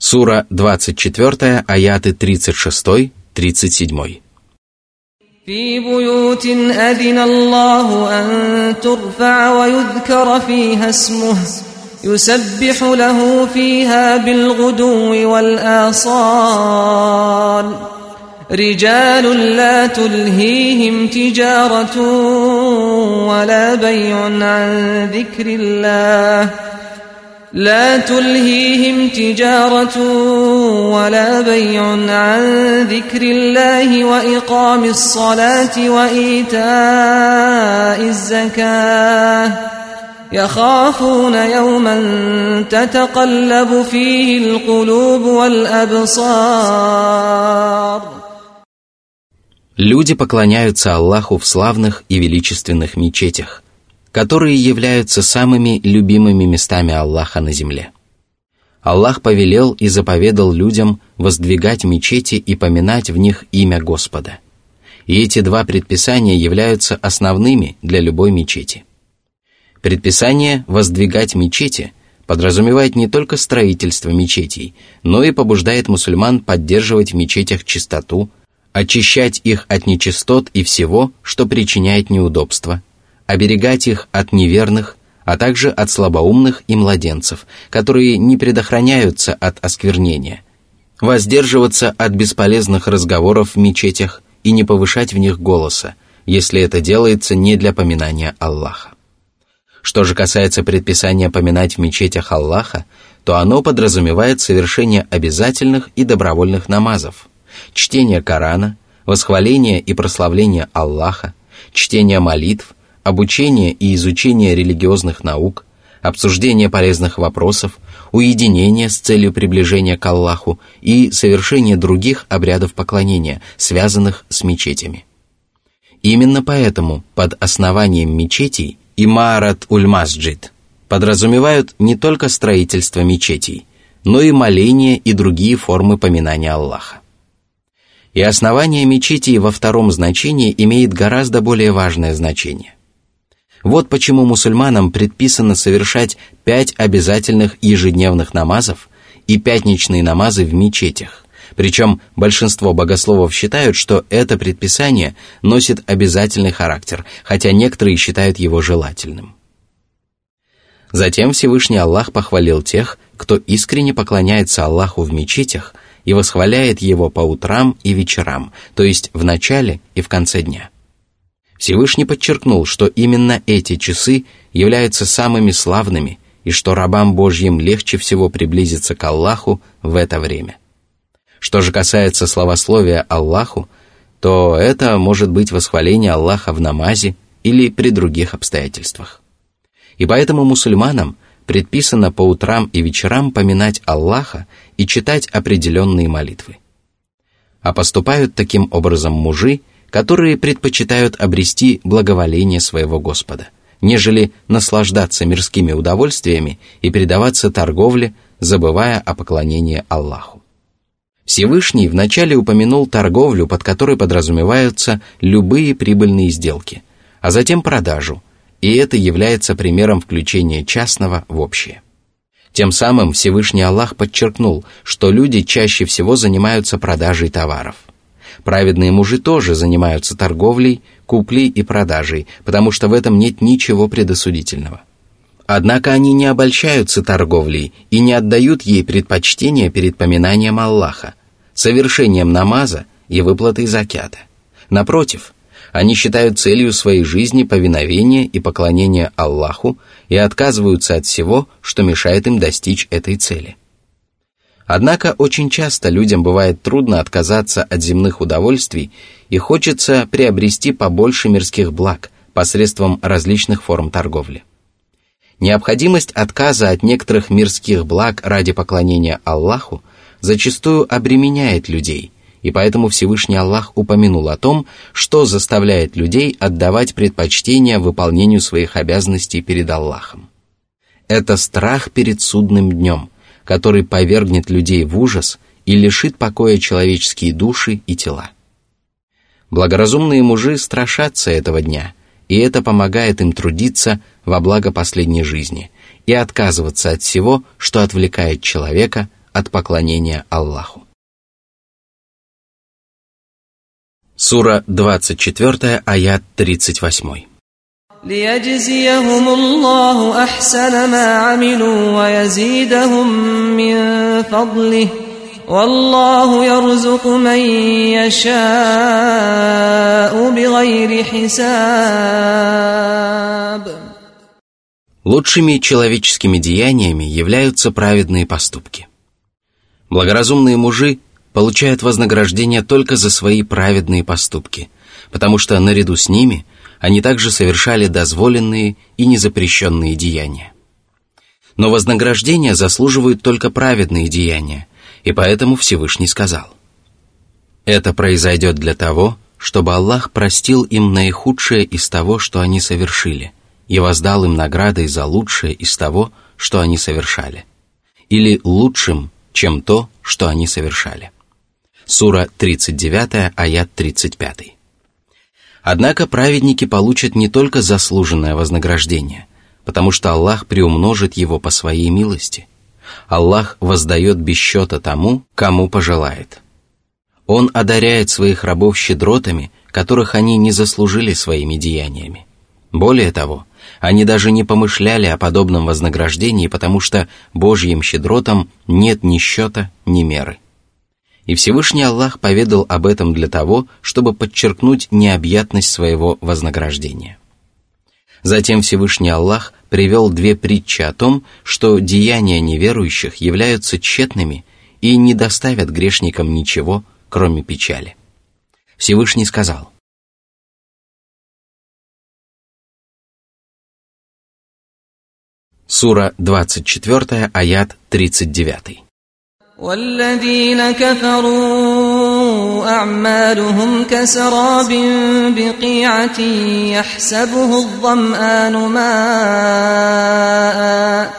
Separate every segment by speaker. Speaker 1: Сура 24, аяты 36-37. في بيوت أذن الله أن ترفع ويذكر فيها اسمه يسبح له فيها بالغدو والآصال رجال لا تلهيهم تجارة ولا بيع عن ذكر الله لا تلهيهم تجارة ولا بيع عن ذكر الله وإقام الصلاة وإيتاء الزكاة يخافون يوما تتقلب فيه القلوب والأبصار Люди поклоняются Аллаху в славных и величественных мечетях – которые являются самыми любимыми местами Аллаха на земле. Аллах повелел и заповедал людям воздвигать мечети и поминать в них имя Господа. И эти два предписания являются основными для любой мечети. Предписание «воздвигать мечети» подразумевает не только строительство мечетей, но и побуждает мусульман поддерживать в мечетях чистоту, очищать их от нечистот и всего, что причиняет неудобства, оберегать их от неверных, а также от слабоумных и младенцев, которые не предохраняются от осквернения, воздерживаться от бесполезных разговоров в мечетях и не повышать в них голоса, если это делается не для поминания Аллаха. Что же касается предписания поминать в мечетях Аллаха, то оно подразумевает совершение обязательных и добровольных намазов, чтение Корана, восхваление и прославление Аллаха, чтение молитв, обучение и изучение религиозных наук, обсуждение полезных вопросов, уединение с целью приближения к Аллаху и совершение других обрядов поклонения, связанных с мечетями. Именно поэтому под основанием мечетей имарат ульмасджид подразумевают не только строительство мечетей, но и моление и другие формы поминания Аллаха. И основание мечети во втором значении имеет гораздо более важное значение. Вот почему мусульманам предписано совершать пять обязательных ежедневных намазов и пятничные намазы в мечетях. Причем большинство богословов считают, что это предписание носит обязательный характер, хотя некоторые считают его желательным. Затем Всевышний Аллах похвалил тех, кто искренне поклоняется Аллаху в мечетях и восхваляет его по утрам и вечерам, то есть в начале и в конце дня – Всевышний подчеркнул, что именно эти часы являются самыми славными и что рабам Божьим легче всего приблизиться к Аллаху в это время. Что же касается словословия Аллаху, то это может быть восхваление Аллаха в намазе или при других обстоятельствах. И поэтому мусульманам предписано по утрам и вечерам поминать Аллаха и читать определенные молитвы. А поступают таким образом мужи – которые предпочитают обрести благоволение своего Господа, нежели наслаждаться мирскими удовольствиями и предаваться торговле, забывая о поклонении Аллаху. Всевышний вначале упомянул торговлю, под которой подразумеваются любые прибыльные сделки, а затем продажу, и это является примером включения частного в общее. Тем самым Всевышний Аллах подчеркнул, что люди чаще всего занимаются продажей товаров – Праведные мужи тоже занимаются торговлей, куплей и продажей, потому что в этом нет ничего предосудительного. Однако они не обольщаются торговлей и не отдают ей предпочтение перед поминанием Аллаха, совершением намаза и выплатой закята. Напротив, они считают целью своей жизни повиновение и поклонение Аллаху и отказываются от всего, что мешает им достичь этой цели – Однако очень часто людям бывает трудно отказаться от земных удовольствий и хочется приобрести побольше мирских благ посредством различных форм торговли. Необходимость отказа от некоторых мирских благ ради поклонения Аллаху зачастую обременяет людей, и поэтому Всевышний Аллах упомянул о том, что заставляет людей отдавать предпочтение выполнению своих обязанностей перед Аллахом. Это страх перед судным днем – который повергнет людей в ужас и лишит покоя человеческие души и тела. Благоразумные мужи страшатся этого дня, и это помогает им трудиться во благо последней жизни и отказываться от всего, что отвлекает человека от поклонения Аллаху. Сура 24, аят 38. Лучшими человеческими деяниями являются праведные поступки. Благоразумные мужи получают вознаграждение только за свои праведные поступки, потому что наряду с ними – они также совершали дозволенные и незапрещенные деяния. Но вознаграждение заслуживают только праведные деяния, и поэтому Всевышний сказал. Это произойдет для того, чтобы Аллах простил им наихудшее из того, что они совершили, и воздал им наградой за лучшее из того, что они совершали, или лучшим, чем то, что они совершали. Сура 39, аят 35. Однако праведники получат не только заслуженное вознаграждение, потому что Аллах приумножит его по своей милости. Аллах воздает без счета тому, кому пожелает. Он одаряет своих рабов щедротами, которых они не заслужили своими деяниями. Более того, они даже не помышляли о подобном вознаграждении, потому что Божьим щедротам нет ни счета, ни меры. И Всевышний Аллах поведал об этом для того, чтобы подчеркнуть необъятность своего вознаграждения. Затем Всевышний Аллах привел две притчи о том, что деяния неверующих являются тщетными и не доставят грешникам ничего, кроме печали. Всевышний сказал – Сура 24, аят 39. والذين كفروا أعمالهم كسراب بقيعة يحسبه الظمآن ماء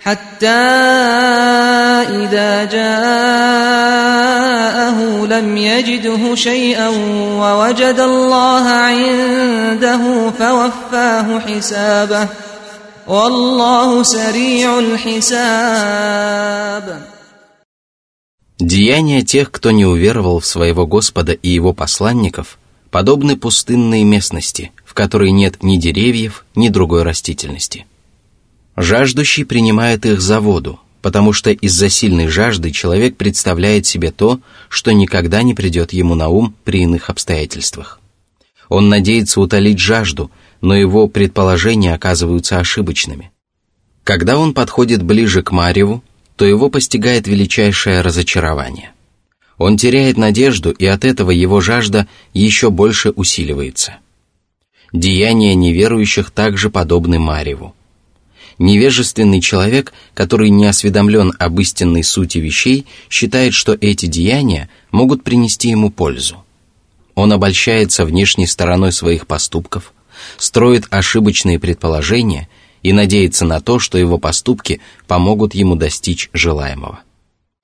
Speaker 1: حتى إذا جاءه لم يجده شيئا ووجد الله عنده فوفاه حسابه والله سريع الحساب Деяния тех, кто не уверовал в своего Господа и его посланников, подобны пустынной местности, в которой нет ни деревьев, ни другой растительности. Жаждущий принимает их за воду, потому что из-за сильной жажды человек представляет себе то, что никогда не придет ему на ум при иных обстоятельствах. Он надеется утолить жажду, но его предположения оказываются ошибочными. Когда он подходит ближе к Мареву, то его постигает величайшее разочарование. Он теряет надежду, и от этого его жажда еще больше усиливается. Деяния неверующих также подобны Мареву. Невежественный человек, который не осведомлен об истинной сути вещей, считает, что эти деяния могут принести ему пользу. Он обольщается внешней стороной своих поступков, строит ошибочные предположения – и надеется на то, что его поступки помогут ему достичь желаемого.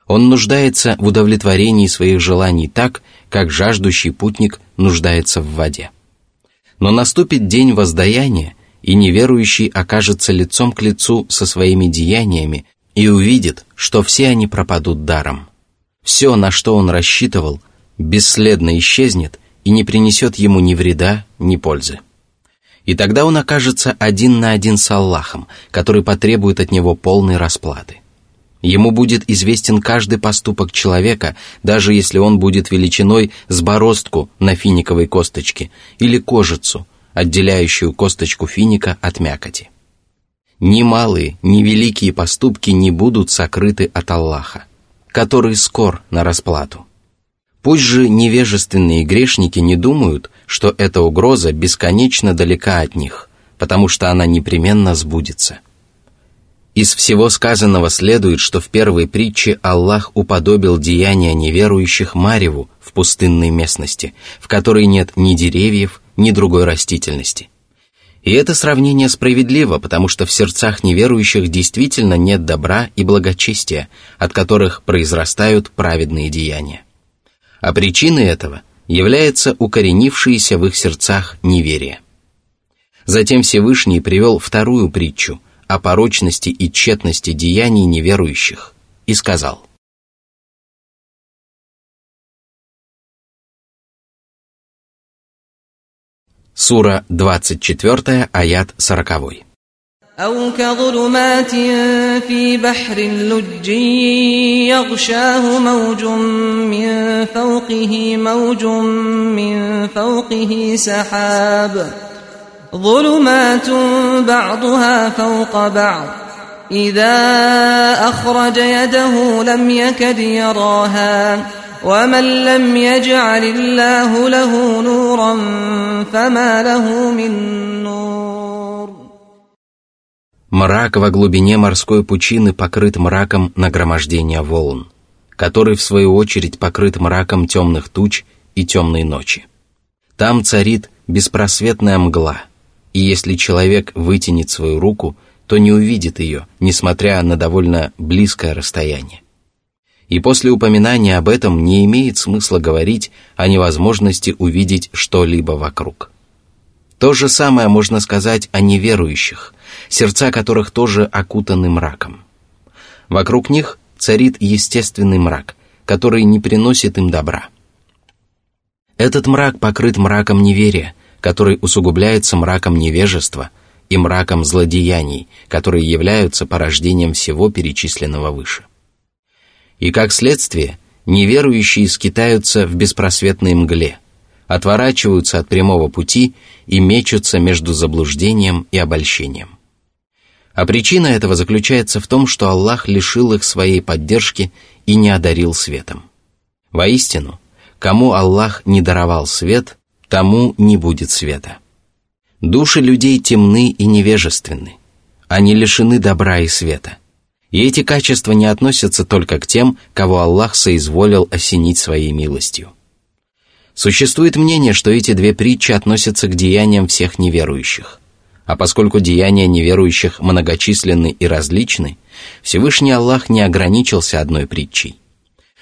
Speaker 1: Он нуждается в удовлетворении своих желаний так, как жаждущий путник нуждается в воде. Но наступит день воздаяния, и неверующий окажется лицом к лицу со своими деяниями и увидит, что все они пропадут даром. Все, на что он рассчитывал, бесследно исчезнет и не принесет ему ни вреда, ни пользы. И тогда он окажется один на один с Аллахом, который потребует от него полной расплаты. Ему будет известен каждый поступок человека, даже если он будет величиной с бороздку на финиковой косточке или кожицу, отделяющую косточку финика от мякоти. Ни малые, ни великие поступки не будут сокрыты от Аллаха, который скор на расплату. Пусть же невежественные грешники не думают, что эта угроза бесконечно далека от них, потому что она непременно сбудется. Из всего сказанного следует, что в первой притче Аллах уподобил деяния неверующих Мареву в пустынной местности, в которой нет ни деревьев, ни другой растительности. И это сравнение справедливо, потому что в сердцах неверующих действительно нет добра и благочестия, от которых произрастают праведные деяния а причиной этого является укоренившееся в их сердцах неверие. Затем Всевышний привел вторую притчу о порочности и тщетности деяний неверующих и сказал – Сура 24, аят 40. أو كظلمات في بحر لج يغشاه موج من فوقه موج من فوقه سحاب ظلمات بعضها فوق بعض إذا أخرج يده لم يكد يراها ومن لم يجعل الله له نورا فما له من نور Мрак во глубине морской пучины покрыт мраком нагромождения волн, который в свою очередь покрыт мраком темных туч и темной ночи. Там царит беспросветная мгла, и если человек вытянет свою руку, то не увидит ее, несмотря на довольно близкое расстояние. И после упоминания об этом не имеет смысла говорить о невозможности увидеть что-либо вокруг. То же самое можно сказать о неверующих, сердца которых тоже окутаны мраком. Вокруг них царит естественный мрак, который не приносит им добра. Этот мрак покрыт мраком неверия, который усугубляется мраком невежества и мраком злодеяний, которые являются порождением всего перечисленного выше. И как следствие, неверующие скитаются в беспросветной мгле – отворачиваются от прямого пути и мечутся между заблуждением и обольщением. А причина этого заключается в том, что Аллах лишил их своей поддержки и не одарил светом. Воистину, кому Аллах не даровал свет, тому не будет света. Души людей темны и невежественны. Они лишены добра и света. И эти качества не относятся только к тем, кого Аллах соизволил осенить своей милостью. Существует мнение, что эти две притчи относятся к деяниям всех неверующих. А поскольку деяния неверующих многочисленны и различны, Всевышний Аллах не ограничился одной притчей.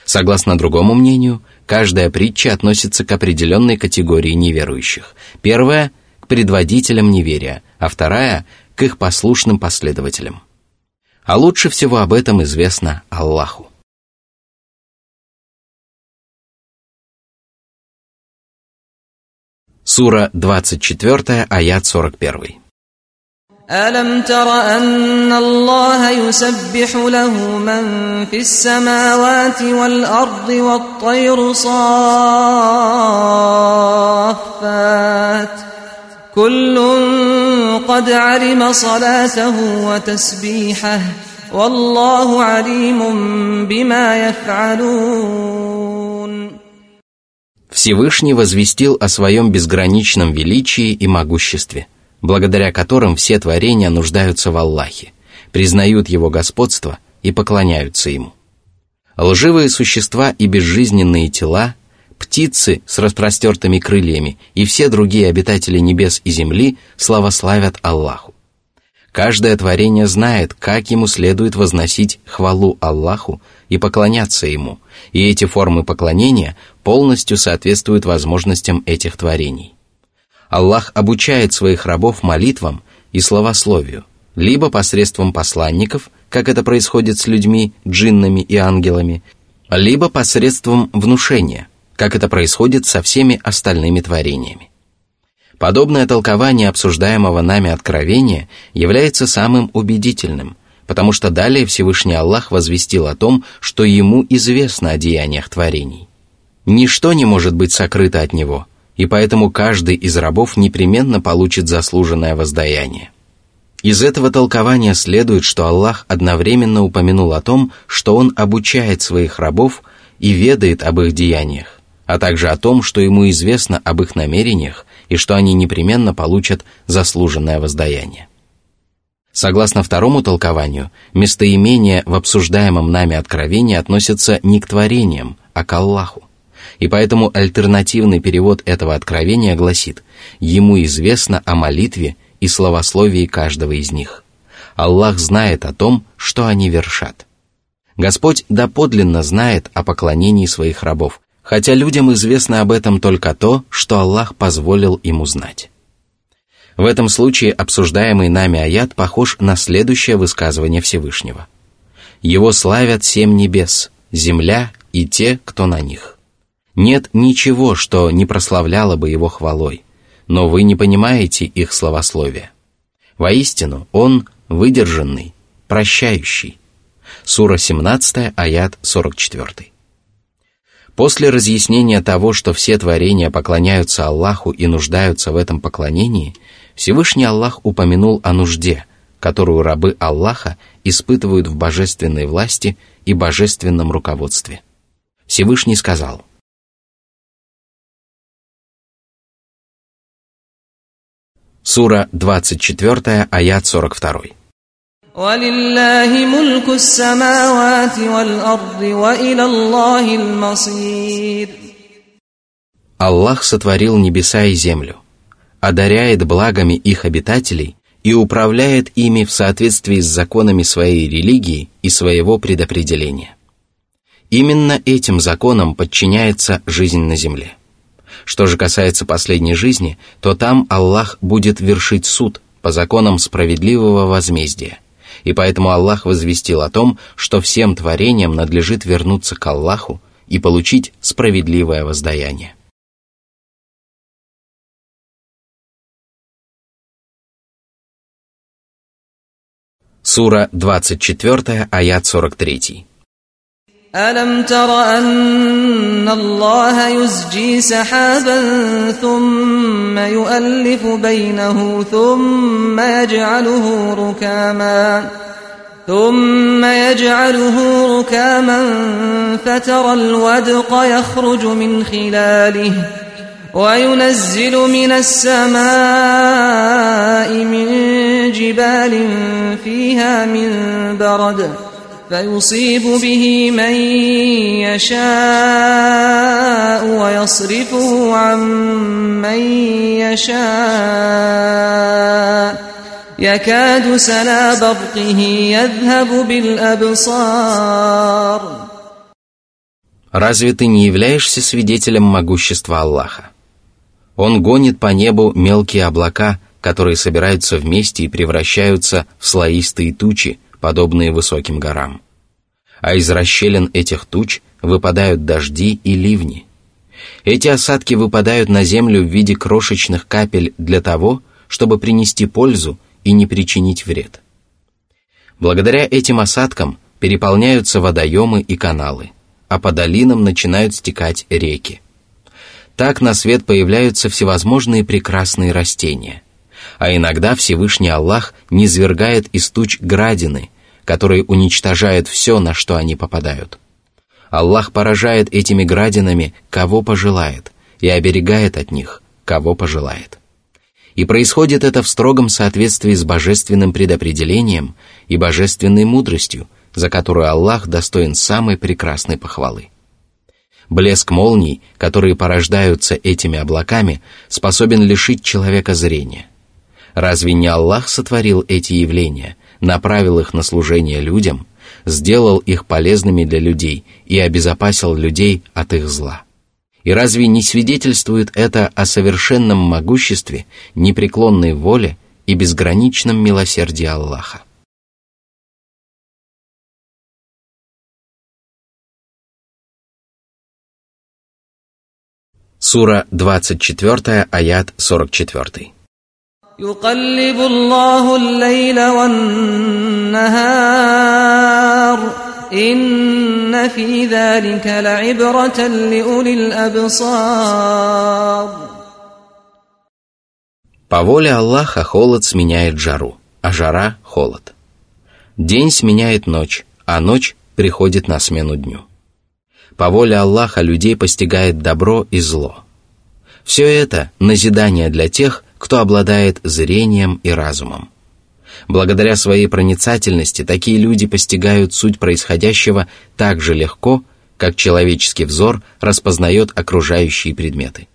Speaker 1: Согласно другому мнению, каждая притча относится к определенной категории неверующих. Первая – к предводителям неверия, а вторая – к их послушным последователям. А лучше всего об этом известно Аллаху. Сура 24, аят 41. ألم تر أن الله يسبح له من في السماوات والأرض والطير صافات كل قد علم صلاته وتسبيحه والله عليم بما يفعلون Всевышний возвестил о своем безграничном величии и могуществе, благодаря которым все творения нуждаются в Аллахе, признают его господство и поклоняются ему. Лживые существа и безжизненные тела, птицы с распростертыми крыльями и все другие обитатели небес и земли славославят Аллаху. Каждое творение знает, как ему следует возносить хвалу Аллаху и поклоняться ему, и эти формы поклонения полностью соответствует возможностям этих творений. Аллах обучает своих рабов молитвам и словословию, либо посредством посланников, как это происходит с людьми, джиннами и ангелами, либо посредством внушения, как это происходит со всеми остальными творениями. Подобное толкование обсуждаемого нами откровения является самым убедительным, потому что далее Всевышний Аллах возвестил о том, что ему известно о деяниях творений. Ничто не может быть сокрыто от него, и поэтому каждый из рабов непременно получит заслуженное воздаяние. Из этого толкования следует, что Аллах одновременно упомянул о том, что Он обучает своих рабов и ведает об их деяниях, а также о том, что Ему известно об их намерениях и что они непременно получат заслуженное воздаяние. Согласно второму толкованию, местоимение в обсуждаемом нами откровении относится не к творениям, а к Аллаху и поэтому альтернативный перевод этого откровения гласит «Ему известно о молитве и словословии каждого из них. Аллах знает о том, что они вершат». Господь доподлинно знает о поклонении своих рабов, хотя людям известно об этом только то, что Аллах позволил им узнать. В этом случае обсуждаемый нами аят похож на следующее высказывание Всевышнего. «Его славят семь небес, земля и те, кто на них». Нет ничего, что не прославляло бы его хвалой, но вы не понимаете их словословия. Воистину, он выдержанный, прощающий. Сура 17, аят 44. После разъяснения того, что все творения поклоняются Аллаху и нуждаются в этом поклонении, Всевышний Аллах упомянул о нужде, которую рабы Аллаха испытывают в божественной власти и божественном руководстве. Всевышний сказал – Сура 24, аят 42. Аллах сотворил небеса и землю, одаряет благами их обитателей и управляет ими в соответствии с законами своей религии и своего предопределения. Именно этим законам подчиняется жизнь на земле. Что же касается последней жизни, то там Аллах будет вершить суд по законам справедливого возмездия. И поэтому Аллах возвестил о том, что всем творениям надлежит вернуться к Аллаху и получить справедливое воздаяние. Сура 24, аят 43. ألم تر أن الله يزجي سحابا ثم يؤلف بينه ثم يجعله ركاما ثم يجعله ركاما فترى الودق يخرج من خلاله وينزل من السماء من جبال فيها من برد ۖ فيصيب به من يشاء ويصرفه عن من يشاء يكاد سنا برقه يذهب بالأبصار Разве ты не являешься свидетелем могущества Аллаха? Он гонит по небу мелкие облака, которые собираются вместе и превращаются в слоистые тучи, подобные высоким горам а из расщелин этих туч выпадают дожди и ливни. Эти осадки выпадают на землю в виде крошечных капель для того, чтобы принести пользу и не причинить вред. Благодаря этим осадкам переполняются водоемы и каналы, а по долинам начинают стекать реки. Так на свет появляются всевозможные прекрасные растения. А иногда Всевышний Аллах низвергает из туч градины – которые уничтожают все, на что они попадают. Аллах поражает этими градинами, кого пожелает, и оберегает от них, кого пожелает. И происходит это в строгом соответствии с божественным предопределением и божественной мудростью, за которую Аллах достоин самой прекрасной похвалы. Блеск молний, которые порождаются этими облаками, способен лишить человека зрения. Разве не Аллах сотворил эти явления, направил их на служение людям, сделал их полезными для людей и обезопасил людей от их зла. И разве не свидетельствует это о совершенном могуществе, непреклонной воле и безграничном милосердии Аллаха? Сура 24, аят 44. يقلب الله الليل والنهار إن في ذلك لعبرة لأولي الأبصار По воле Аллаха холод сменяет жару, а жара — холод. День сменяет ночь, а ночь приходит на смену дню. По воле Аллаха людей постигает добро и зло. Все это — назидание для тех, кто обладает зрением и разумом. Благодаря своей проницательности такие люди постигают суть происходящего так же легко, как человеческий взор распознает окружающие предметы.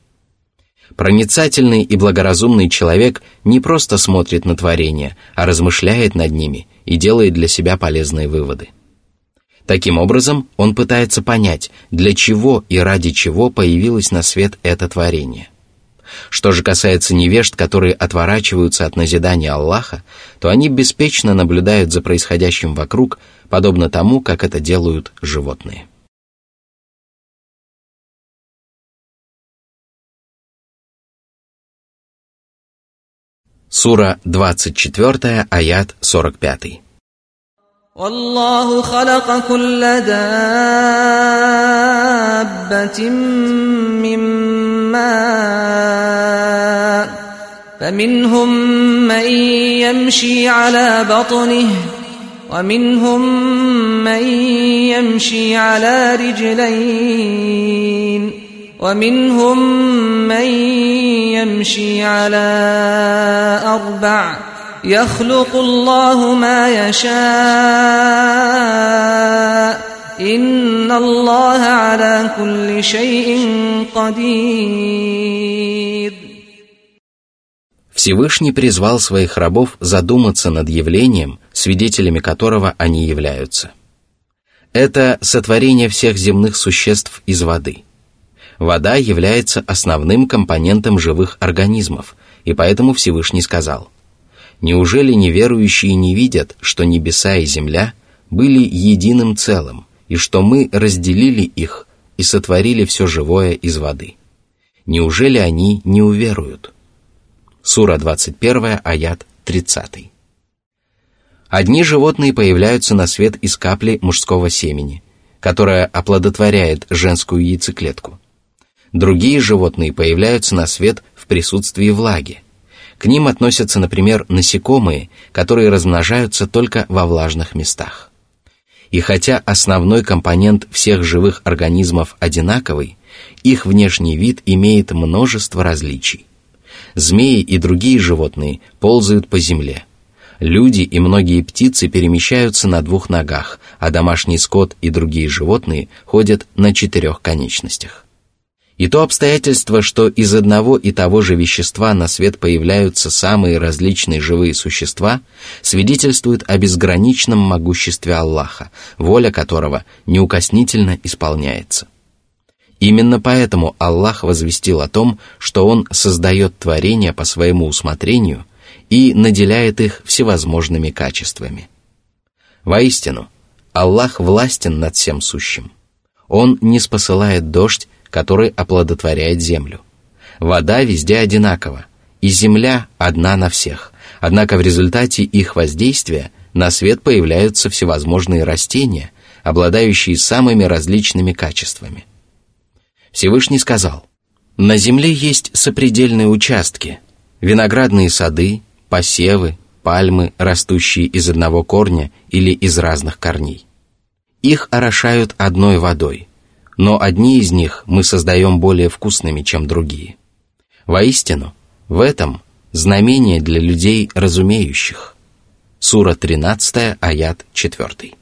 Speaker 1: Проницательный и благоразумный человек не просто смотрит на творения, а размышляет над ними и делает для себя полезные выводы. Таким образом, он пытается понять, для чего и ради чего появилось на свет это творение. Что же касается невежд, которые отворачиваются от назидания Аллаха, то они беспечно наблюдают за происходящим вокруг, подобно тому, как это делают животные. Сура 24, аят 45. والله خلق كل دابة من ماء فمنهم من يمشي على بطنه ومنهم من يمشي على رجلين ومنهم من يمشي على أربع يخلق الله ما يشاء Всевышний призвал своих рабов задуматься над явлением, свидетелями которого они являются. Это сотворение всех земных существ из воды. Вода является основным компонентом живых организмов, и поэтому Всевышний сказал, «Неужели неверующие не видят, что небеса и земля были единым целым, и что мы разделили их и сотворили все живое из воды. Неужели они не уверуют? Сура 21, аят 30. Одни животные появляются на свет из капли мужского семени, которая оплодотворяет женскую яйцеклетку. Другие животные появляются на свет в присутствии влаги. К ним относятся, например, насекомые, которые размножаются только во влажных местах. И хотя основной компонент всех живых организмов одинаковый, их внешний вид имеет множество различий. Змеи и другие животные ползают по земле. Люди и многие птицы перемещаются на двух ногах, а домашний скот и другие животные ходят на четырех конечностях. И то обстоятельство, что из одного и того же вещества на свет появляются самые различные живые существа, свидетельствует о безграничном могуществе Аллаха, воля которого неукоснительно исполняется. Именно поэтому Аллах возвестил о том, что Он создает творения по своему усмотрению и наделяет их всевозможными качествами. Воистину, Аллах властен над всем сущим. Он не спосылает дождь который оплодотворяет землю. Вода везде одинакова, и земля одна на всех, однако в результате их воздействия на свет появляются всевозможные растения, обладающие самыми различными качествами. Всевышний сказал, «На земле есть сопредельные участки, виноградные сады, посевы, пальмы, растущие из одного корня или из разных корней. Их орошают одной водой, но одни из них мы создаем более вкусными, чем другие. Воистину, в этом знамение для людей разумеющих. Сура 13, аят 4.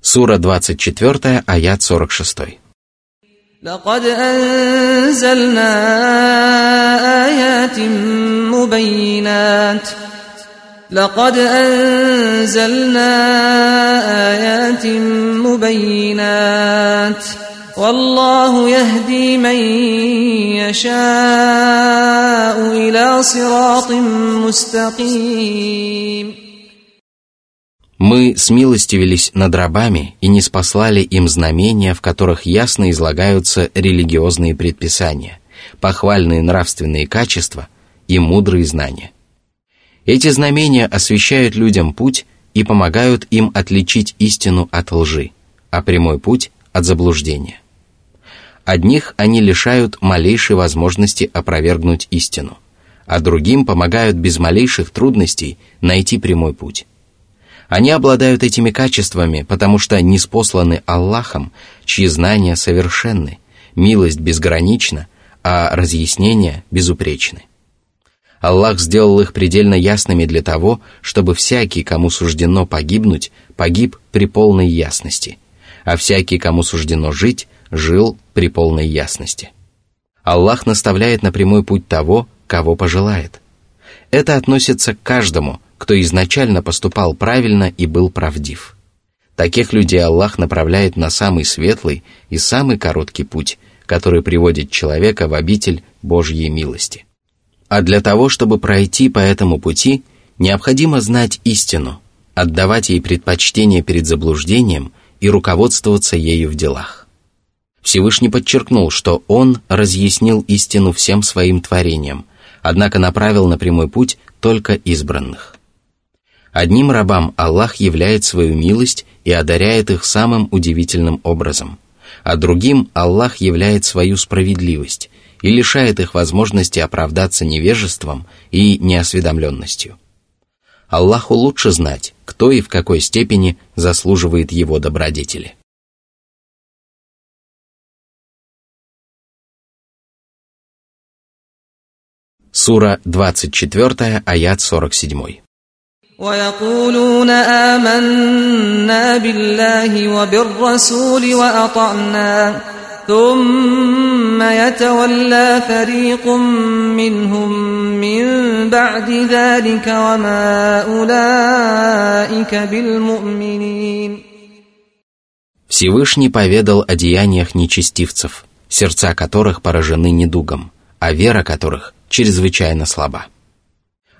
Speaker 1: Сура 24, аят 46. لقد أنزلنا آيات مبينات لقد أنزلنا آيات مبينات والله يهدي من يشاء إلى صراط مستقيم Мы смилостивились над рабами и не спаслали им знамения, в которых ясно излагаются религиозные предписания, похвальные нравственные качества и мудрые знания – эти знамения освещают людям путь и помогают им отличить истину от лжи, а прямой путь от заблуждения. Одних они лишают малейшей возможности опровергнуть истину, а другим помогают без малейших трудностей найти прямой путь. Они обладают этими качествами, потому что неспосланы Аллахом, чьи знания совершенны, милость безгранична, а разъяснения безупречны. Аллах сделал их предельно ясными для того, чтобы всякий, кому суждено погибнуть, погиб при полной ясности, а всякий, кому суждено жить, жил при полной ясности. Аллах наставляет на прямой путь того, кого пожелает. Это относится к каждому, кто изначально поступал правильно и был правдив. Таких людей Аллах направляет на самый светлый и самый короткий путь, который приводит человека в обитель Божьей милости. А для того, чтобы пройти по этому пути, необходимо знать истину, отдавать ей предпочтение перед заблуждением и руководствоваться ею в делах. Всевышний подчеркнул, что Он разъяснил истину всем своим творениям, однако направил на прямой путь только избранных. Одним рабам Аллах являет свою милость и одаряет их самым удивительным образом, а другим Аллах являет свою справедливость, и лишает их возможности оправдаться невежеством и неосведомленностью. Аллаху лучше знать, кто и в какой степени заслуживает его добродетели. Сура 24, аят 47. ويقولون آمنا بالله وبالرسول وأطعنا ثم يتولى فريق منهم من بعد ذلك وما أولئك بالمؤمنين Всевышний поведал о деяниях нечестивцев, сердца которых поражены недугом, а вера которых чрезвычайно слаба.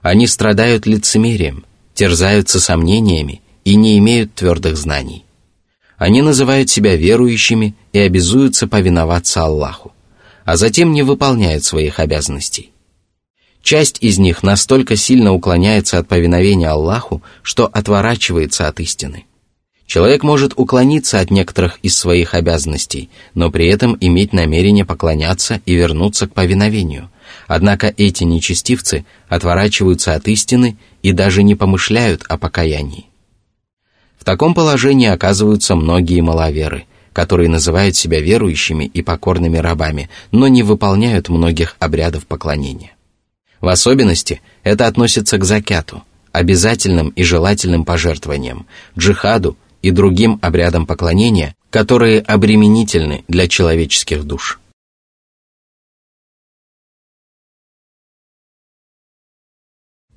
Speaker 1: Они страдают лицемерием, терзаются сомнениями и не имеют твердых знаний. Они называют себя верующими и обязуются повиноваться Аллаху, а затем не выполняют своих обязанностей. Часть из них настолько сильно уклоняется от повиновения Аллаху, что отворачивается от истины. Человек может уклониться от некоторых из своих обязанностей, но при этом иметь намерение поклоняться и вернуться к повиновению. Однако эти нечестивцы отворачиваются от истины и даже не помышляют о покаянии. В таком положении оказываются многие маловеры, которые называют себя верующими и покорными рабами, но не выполняют многих обрядов поклонения. В особенности это относится к закяту, обязательным и желательным пожертвованиям, джихаду и другим обрядам поклонения, которые обременительны для человеческих душ.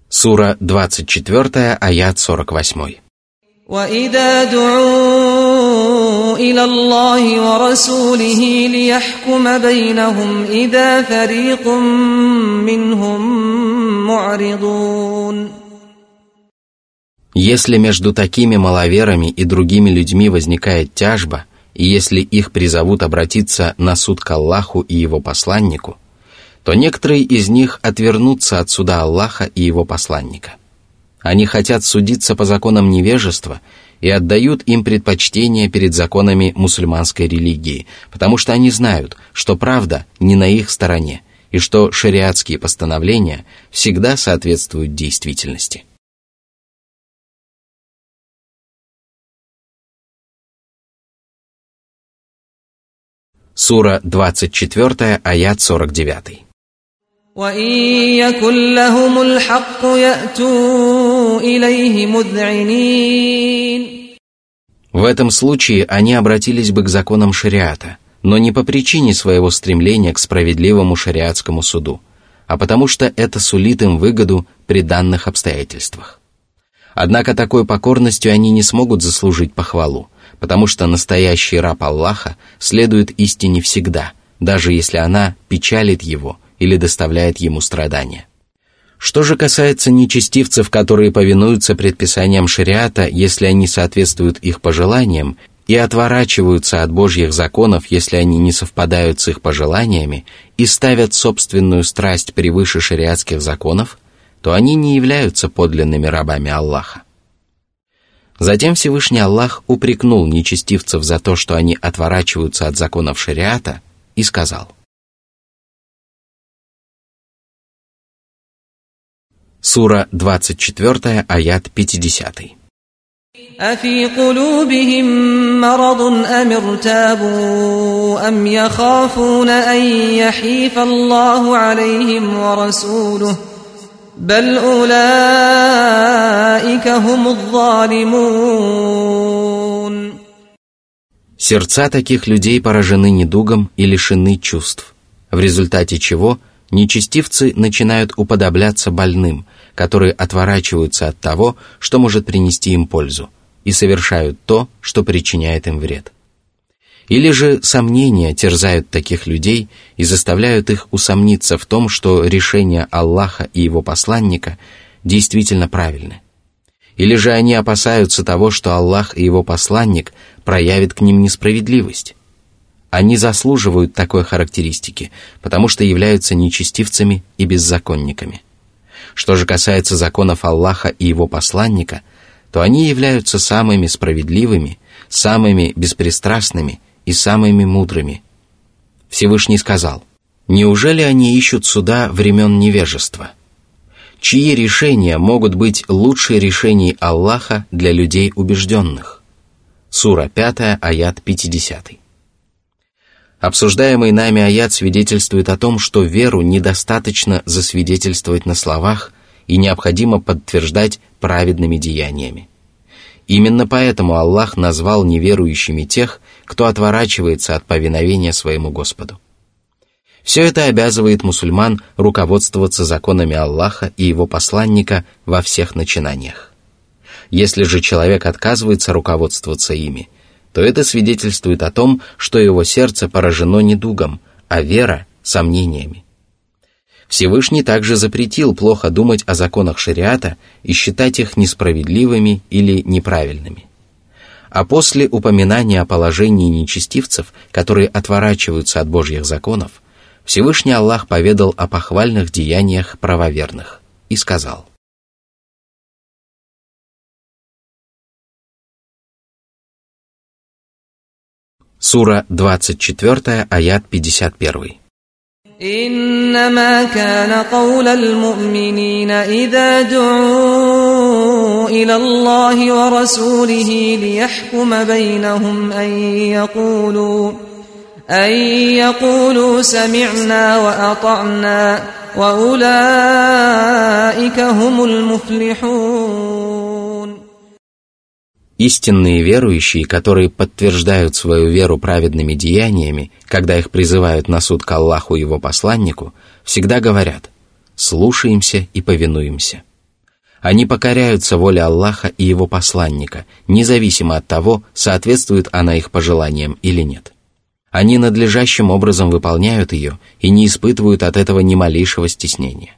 Speaker 1: Сура 24, аят 48. واذا دعوا الى الله ورسوله ليحكم بينهم اذا فريق منهم معرضون Если между такими маловерами и другими людьми возникает тяжба, и если их призовут обратиться на суд к Аллаху и его посланнику, то некоторые из них отвернутся от суда Аллаха и его посланника – они хотят судиться по законам невежества и отдают им предпочтение перед законами мусульманской религии, потому что они знают, что правда не на их стороне и что шариатские постановления всегда соответствуют действительности. Сура 24, аят 49. В этом случае они обратились бы к законам шариата, но не по причине своего стремления к справедливому шариатскому суду, а потому что это сулит им выгоду при данных обстоятельствах. Однако такой покорностью они не смогут заслужить похвалу, потому что настоящий раб Аллаха следует истине всегда, даже если она печалит его – или доставляет ему страдания. Что же касается нечестивцев, которые повинуются предписаниям шариата, если они соответствуют их пожеланиям, и отворачиваются от Божьих законов, если они не совпадают с их пожеланиями, и ставят собственную страсть превыше шариатских законов, то они не являются подлинными рабами Аллаха. Затем Всевышний Аллах упрекнул нечестивцев за то, что они отворачиваются от законов шариата, и сказал – Сура 24, аят 50. أفي قلوبهم مرض أم ارتابوا أم يخافون أن يحيف الله عليهم ورسوله بل أولئك هم الظالمون Сердца таких людей поражены недугом и лишены чувств, в результате чего нечестивцы начинают уподобляться больным – которые отворачиваются от того, что может принести им пользу, и совершают то, что причиняет им вред. Или же сомнения терзают таких людей и заставляют их усомниться в том, что решения Аллаха и его посланника действительно правильны. Или же они опасаются того, что Аллах и его посланник проявят к ним несправедливость. Они заслуживают такой характеристики, потому что являются нечестивцами и беззаконниками. Что же касается законов Аллаха и его посланника, то они являются самыми справедливыми, самыми беспристрастными и самыми мудрыми. Всевышний сказал, «Неужели они ищут суда времен невежества? Чьи решения могут быть лучше решений Аллаха для людей убежденных?» Сура 5, аят 50. Обсуждаемый нами аят свидетельствует о том, что веру недостаточно засвидетельствовать на словах и необходимо подтверждать праведными деяниями. Именно поэтому Аллах назвал неверующими тех, кто отворачивается от повиновения своему Господу. Все это обязывает мусульман руководствоваться законами Аллаха и его посланника во всех начинаниях. Если же человек отказывается руководствоваться ими – то это свидетельствует о том, что его сердце поражено недугом, а вера – сомнениями. Всевышний также запретил плохо думать о законах шариата и считать их несправедливыми или неправильными. А после упоминания о положении нечестивцев, которые отворачиваются от Божьих законов, Всевышний Аллах поведал о похвальных деяниях правоверных и сказал Сура 24, аят 51. إنما كان قول المؤمنين إذا دعوا إلى الله ورسوله ليحكم بينهم أن يقولوا أن يقولوا سمعنا وأطعنا وأولئك هم المفلحون Истинные верующие, которые подтверждают свою веру праведными деяниями, когда их призывают на суд к Аллаху и его посланнику, всегда говорят «слушаемся и повинуемся». Они покоряются воле Аллаха и его посланника, независимо от того, соответствует она их пожеланиям или нет. Они надлежащим образом выполняют ее и не испытывают от этого ни малейшего стеснения.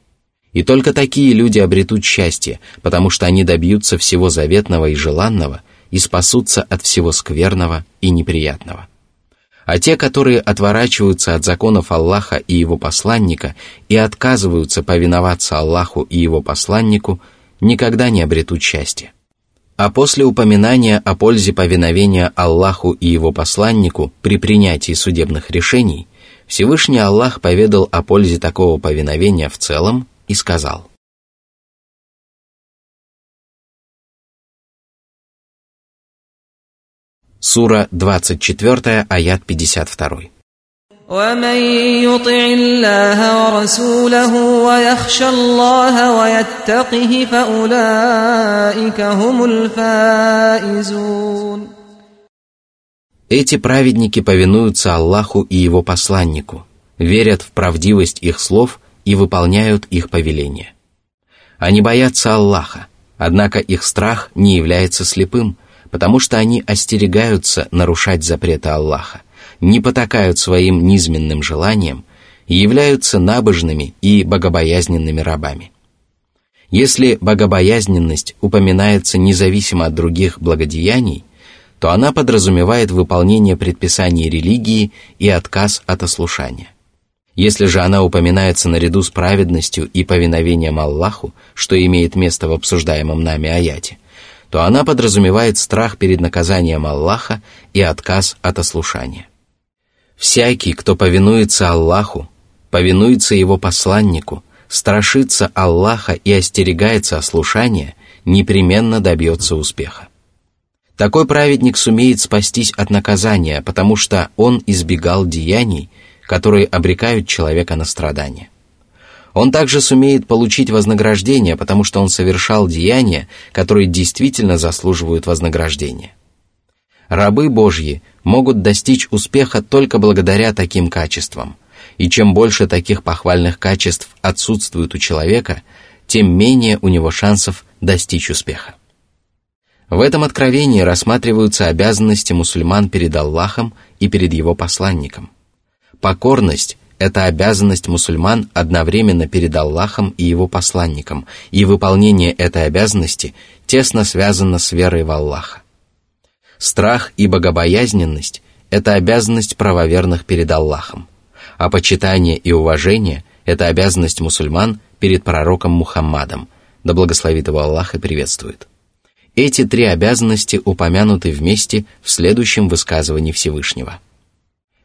Speaker 1: И только такие люди обретут счастье, потому что они добьются всего заветного и желанного – и спасутся от всего скверного и неприятного. А те, которые отворачиваются от законов Аллаха и его посланника и отказываются повиноваться Аллаху и его посланнику, никогда не обретут счастья. А после упоминания о пользе повиновения Аллаху и его посланнику при принятии судебных решений, Всевышний Аллах поведал о пользе такого повиновения в целом и сказал. Сура 24, аят 52. ومن Эти праведники повинуются Аллаху и Его посланнику, верят в правдивость их слов и выполняют их повеления. Они боятся Аллаха, однако их страх не является слепым – потому что они остерегаются нарушать запреты Аллаха, не потакают своим низменным желаниям и являются набожными и богобоязненными рабами. Если богобоязненность упоминается независимо от других благодеяний, то она подразумевает выполнение предписаний религии и отказ от ослушания. Если же она упоминается наряду с праведностью и повиновением Аллаху, что имеет место в обсуждаемом нами аяте – то она подразумевает страх перед наказанием Аллаха и отказ от ослушания. Всякий, кто повинуется Аллаху, повинуется его посланнику, страшится Аллаха и остерегается ослушания, непременно добьется успеха. Такой праведник сумеет спастись от наказания, потому что он избегал деяний, которые обрекают человека на страдания. Он также сумеет получить вознаграждение, потому что он совершал деяния, которые действительно заслуживают вознаграждения. Рабы Божьи могут достичь успеха только благодаря таким качествам. И чем больше таких похвальных качеств отсутствует у человека, тем менее у него шансов достичь успеха. В этом откровении рассматриваются обязанности мусульман перед Аллахом и перед его посланником. Покорность это обязанность мусульман одновременно перед Аллахом и его посланником, и выполнение этой обязанности тесно связано с верой в Аллаха. Страх и богобоязненность – это обязанность правоверных перед Аллахом, а почитание и уважение – это обязанность мусульман перед пророком Мухаммадом, да благословит его Аллах и приветствует. Эти три обязанности упомянуты вместе в следующем высказывании Всевышнего.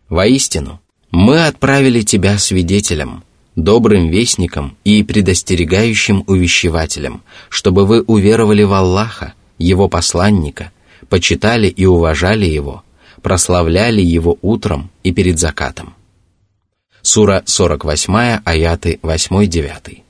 Speaker 1: Воистину – мы отправили тебя свидетелем, добрым вестником и предостерегающим увещевателем, чтобы вы уверовали в Аллаха, Его посланника, почитали и уважали Его, прославляли Его утром и перед закатом. Сура 48, аяты 8-9.